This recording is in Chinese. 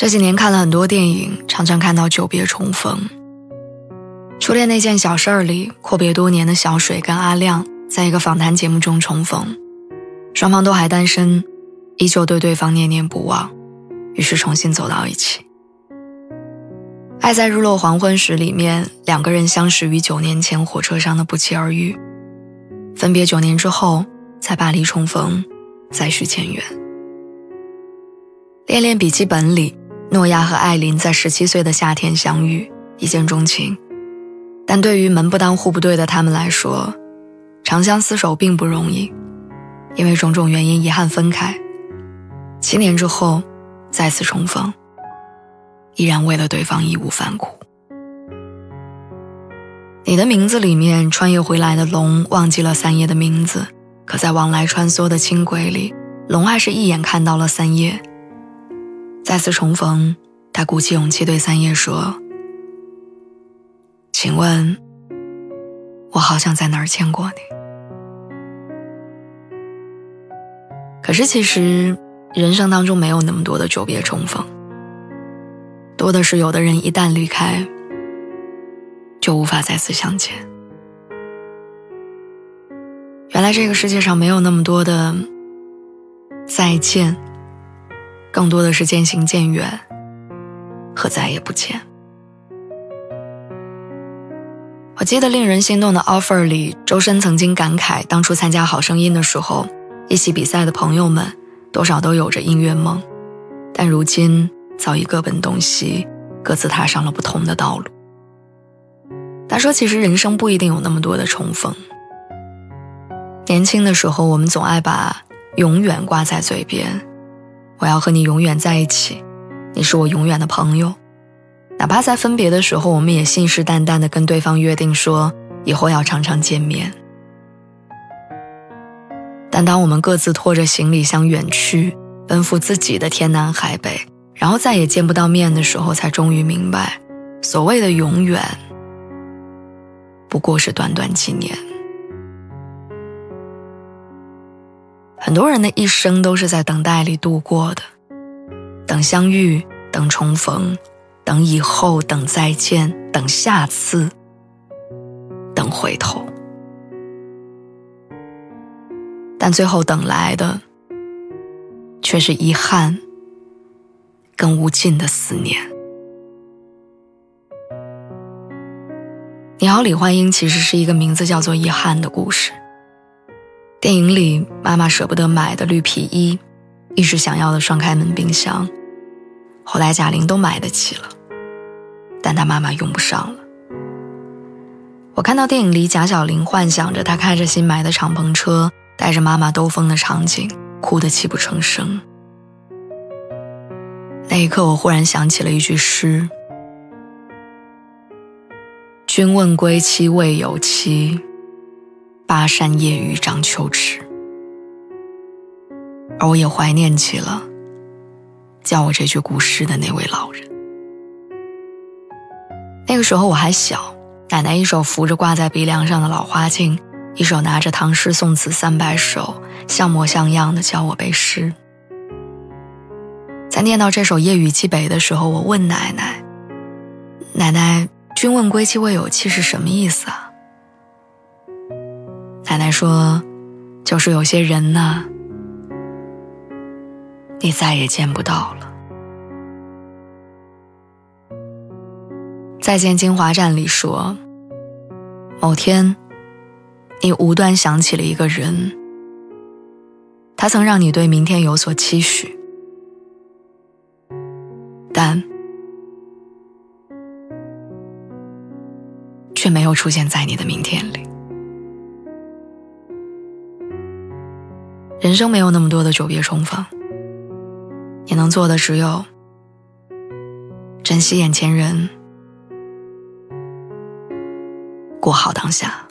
这几年看了很多电影，常常看到久别重逢。《初恋那件小事儿》里，阔别多年的小水跟阿亮在一个访谈节目中重逢，双方都还单身，依旧对对方念念不忘，于是重新走到一起。《爱在日落黄昏时》里面，两个人相识于九年前火车上的不期而遇，分别九年之后在巴黎重逢，再续前缘。《恋恋笔记本》里。诺亚和艾琳在十七岁的夏天相遇，一见钟情。但对于门不当户不对的他们来说，长相厮守并不容易，因为种种原因遗憾分开。七年之后，再次重逢，依然为了对方义无反顾。你的名字里面，穿越回来的龙忘记了三叶的名字，可在往来穿梭的轻轨里，龙还是一眼看到了三叶。再次重逢，他鼓起勇气对三叶说：“请问，我好像在哪儿见过你。”可是其实，人生当中没有那么多的久别重逢，多的是有的人一旦离开，就无法再次相见。原来这个世界上没有那么多的再见。更多的是渐行渐远和再也不见。我记得令人心动的 offer 里，周深曾经感慨，当初参加《好声音》的时候，一起比赛的朋友们多少都有着音乐梦，但如今早已各奔东西，各自踏上了不同的道路。他说：“其实人生不一定有那么多的重逢。年轻的时候，我们总爱把永远挂在嘴边。”我要和你永远在一起，你是我永远的朋友，哪怕在分别的时候，我们也信誓旦旦的跟对方约定说以后要常常见面。但当我们各自拖着行李箱远去，奔赴自己的天南海北，然后再也见不到面的时候，才终于明白，所谓的永远，不过是短短几年。很多人的一生都是在等待里度过的，等相遇，等重逢，等以后，等再见，等下次，等回头。但最后等来的，却是遗憾，跟无尽的思念。你好，李焕英其实是一个名字叫做遗憾的故事。电影里，妈妈舍不得买的绿皮衣，一直想要的双开门冰箱，后来贾玲都买得起了，但她妈妈用不上了。我看到电影里贾小玲幻想着她开着新买的敞篷车，带着妈妈兜风的场景，哭得泣不成声。那一刻，我忽然想起了一句诗：“君问归期未有期。”巴山夜雨涨秋池，而我也怀念起了教我这句古诗的那位老人。那个时候我还小，奶奶一手扶着挂在鼻梁上的老花镜，一手拿着唐诗宋词三百首，像模像样的教我背诗。在念到这首《夜雨寄北》的时候，我问奶奶：“奶奶，君问归期未有期是什么意思啊？”奶奶说：“就是有些人呢，你再也见不到了。”《再见金华站》里说：“某天，你无端想起了一个人，他曾让你对明天有所期许，但却没有出现在你的明天里。”人生没有那么多的久别重逢，你能做的只有珍惜眼前人，过好当下。